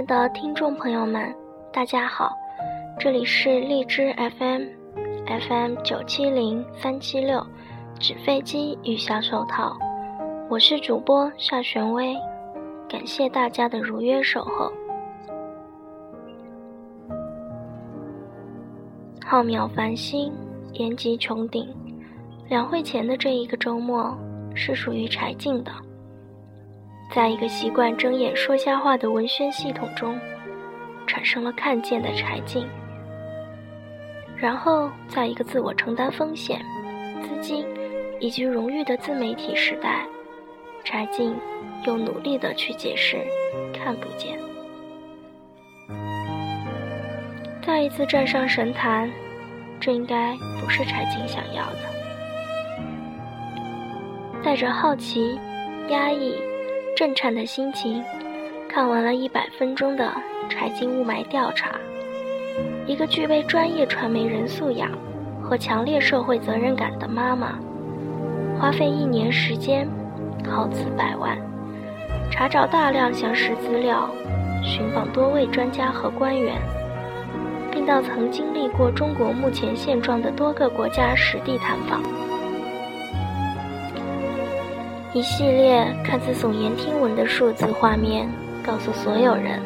爱的听众朋友们，大家好，这里是荔枝 FM，FM 九七零三七六，纸飞机与小手套，我是主播夏玄威，感谢大家的如约守候。浩渺繁星，延吉穹顶，两会前的这一个周末是属于柴静的。在一个习惯睁眼说瞎话的文宣系统中，产生了看见的柴静。然后，在一个自我承担风险、资金以及荣誉的自媒体时代，柴静又努力的去解释看不见。再一次站上神坛，这应该不是柴静想要的。带着好奇、压抑。震颤的心情，看完了一百分钟的柴静雾霾调查。一个具备专业传媒人素养和强烈社会责任感的妈妈，花费一年时间，耗资百万，查找大量详实资料，寻访多位专家和官员，并到曾经历过中国目前现状的多个国家实地探访。一系列看似耸言听闻的数字画面，告诉所有人：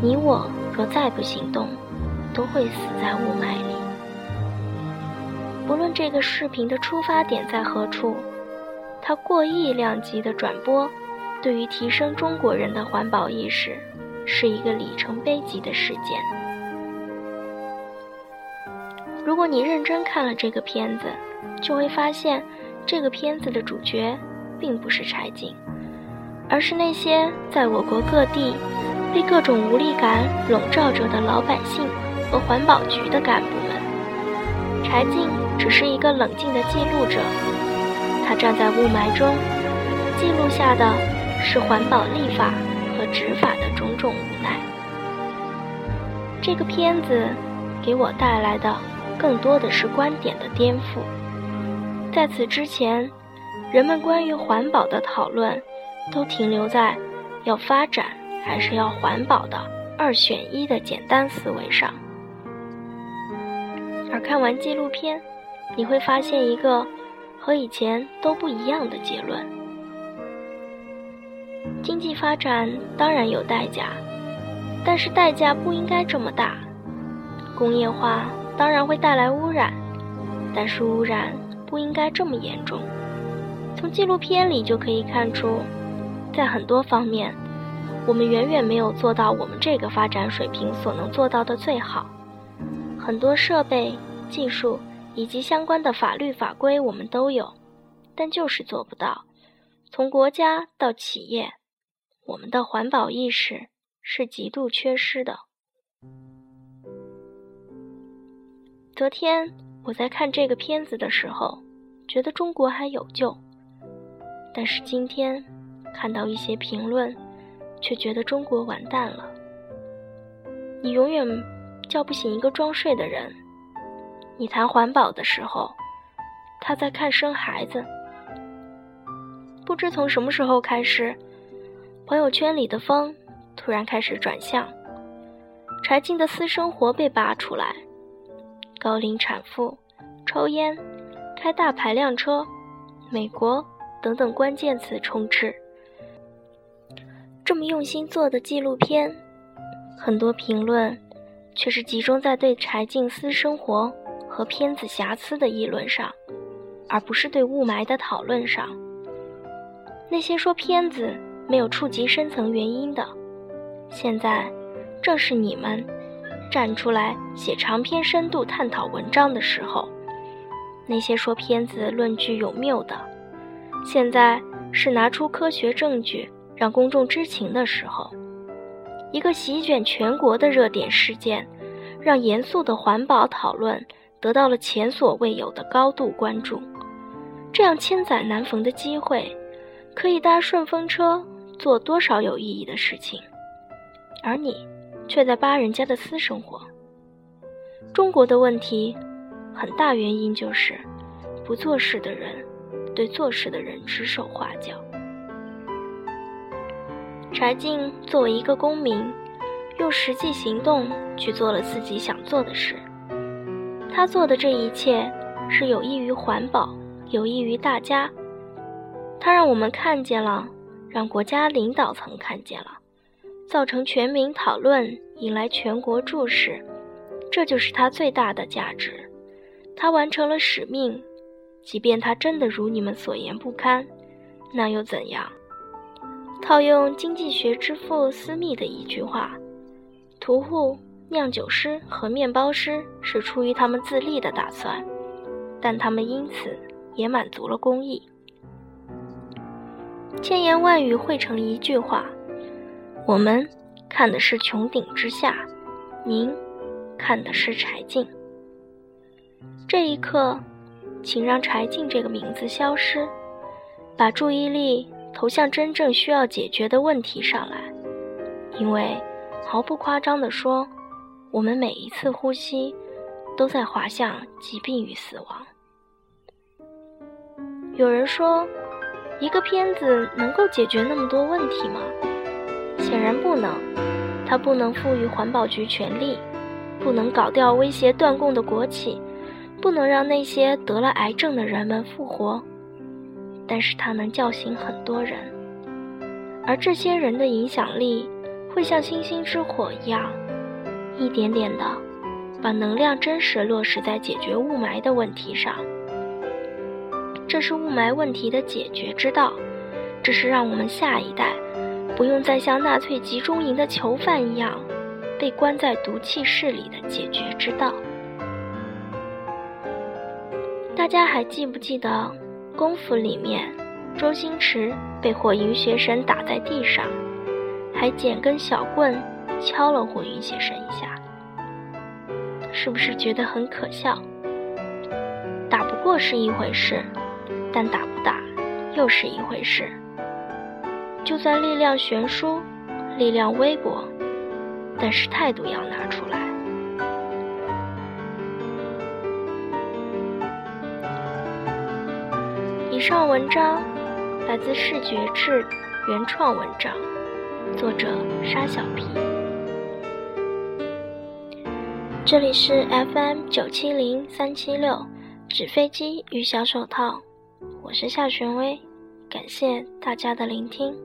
你我若再不行动，都会死在雾霾里。不论这个视频的出发点在何处，它过亿量级的转播，对于提升中国人的环保意识，是一个里程碑级的事件。如果你认真看了这个片子，就会发现，这个片子的主角。并不是柴静，而是那些在我国各地被各种无力感笼罩着的老百姓和环保局的干部们。柴静只是一个冷静的记录者，他站在雾霾中，记录下的是环保立法和执法的种种无奈。这个片子给我带来的更多的是观点的颠覆。在此之前。人们关于环保的讨论，都停留在要发展还是要环保的二选一的简单思维上。而看完纪录片，你会发现一个和以前都不一样的结论：经济发展当然有代价，但是代价不应该这么大；工业化当然会带来污染，但是污染不应该这么严重。从纪录片里就可以看出，在很多方面，我们远远没有做到我们这个发展水平所能做到的最好。很多设备、技术以及相关的法律法规我们都有，但就是做不到。从国家到企业，我们的环保意识是极度缺失的。昨天我在看这个片子的时候，觉得中国还有救。但是今天看到一些评论，却觉得中国完蛋了。你永远叫不醒一个装睡的人。你谈环保的时候，他在看生孩子。不知从什么时候开始，朋友圈里的风突然开始转向，柴静的私生活被扒出来，高龄产妇、抽烟、开大排量车、美国。等等关键词充斥。这么用心做的纪录片，很多评论却是集中在对柴静私生活和片子瑕疵的议论上，而不是对雾霾的讨论上。那些说片子没有触及深层原因的，现在正是你们站出来写长篇深度探讨文章的时候。那些说片子论据有谬的。现在是拿出科学证据让公众知情的时候。一个席卷全国的热点事件，让严肃的环保讨论得到了前所未有的高度关注。这样千载难逢的机会，可以搭顺风车做多少有意义的事情，而你却在扒人家的私生活。中国的问题，很大原因就是不做事的人。对做事的人指手画脚。柴静作为一个公民，用实际行动去做了自己想做的事。他做的这一切是有益于环保，有益于大家。他让我们看见了，让国家领导层看见了，造成全民讨论，引来全国注视，这就是他最大的价值。他完成了使命，即便他真的如你们所言不堪，那又怎样？套用经济学之父斯密的一句话：“屠户、酿酒师和面包师是出于他们自立的打算，但他们因此也满足了公益。”千言万语汇成一句话：“我们看的是穹顶之下，您看的是柴静。”这一刻，请让柴静这个名字消失，把注意力。投向真正需要解决的问题上来，因为毫不夸张地说，我们每一次呼吸都在滑向疾病与死亡。有人说，一个片子能够解决那么多问题吗？显然不能。它不能赋予环保局权力，不能搞掉威胁断供的国企，不能让那些得了癌症的人们复活。但是它能叫醒很多人，而这些人的影响力会像星星之火一样，一点点的把能量真实落实在解决雾霾的问题上。这是雾霾问题的解决之道，这是让我们下一代不用再像纳粹集中营的囚犯一样被关在毒气室里的解决之道。大家还记不记得？功夫里面，周星驰被火云邪神打在地上，还捡根小棍敲了火云邪神一下，是不是觉得很可笑？打不过是一回事，但打不打又是一回事。就算力量悬殊，力量微薄，但是态度要拿出来。上文章来自视觉志原创文章，作者沙小皮。这里是 FM 九七零三七六纸飞机与小手套，我是夏玄威，感谢大家的聆听。